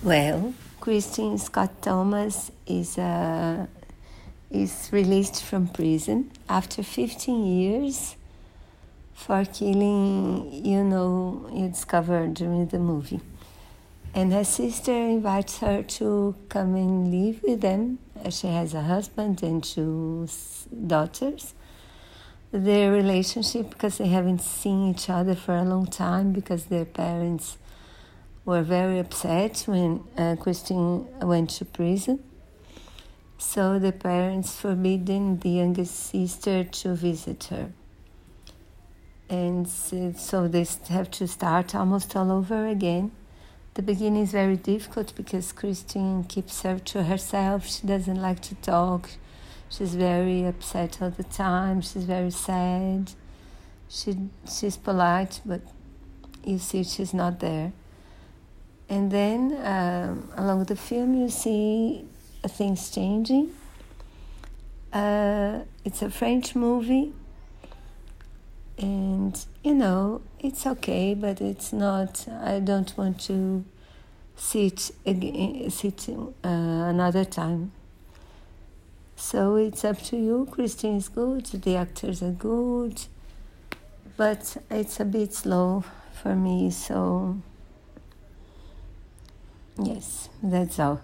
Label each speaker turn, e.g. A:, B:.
A: Well, Christine Scott Thomas is uh, is released from prison after 15 years for killing, you know, you discovered during the movie. And her sister invites her to come and live with them. She has a husband and two daughters. Their relationship, because they haven't seen each other for a long time, because their parents were very upset when uh, Christine went to prison. So the parents forbidden the youngest sister to visit her. And so they have to start almost all over again. The beginning is very difficult because Christine keeps her to herself. She doesn't like to talk. She's very upset all the time. She's very sad. She she's polite, but you see she's not there. And then um, along the film, you see things changing. Uh, it's a French movie, and you know it's okay, but it's not. I don't want to see it again, see it uh, another time. So it's up to you. Christine is good. The actors are good, but it's a bit slow for me. So. Yes, that's all.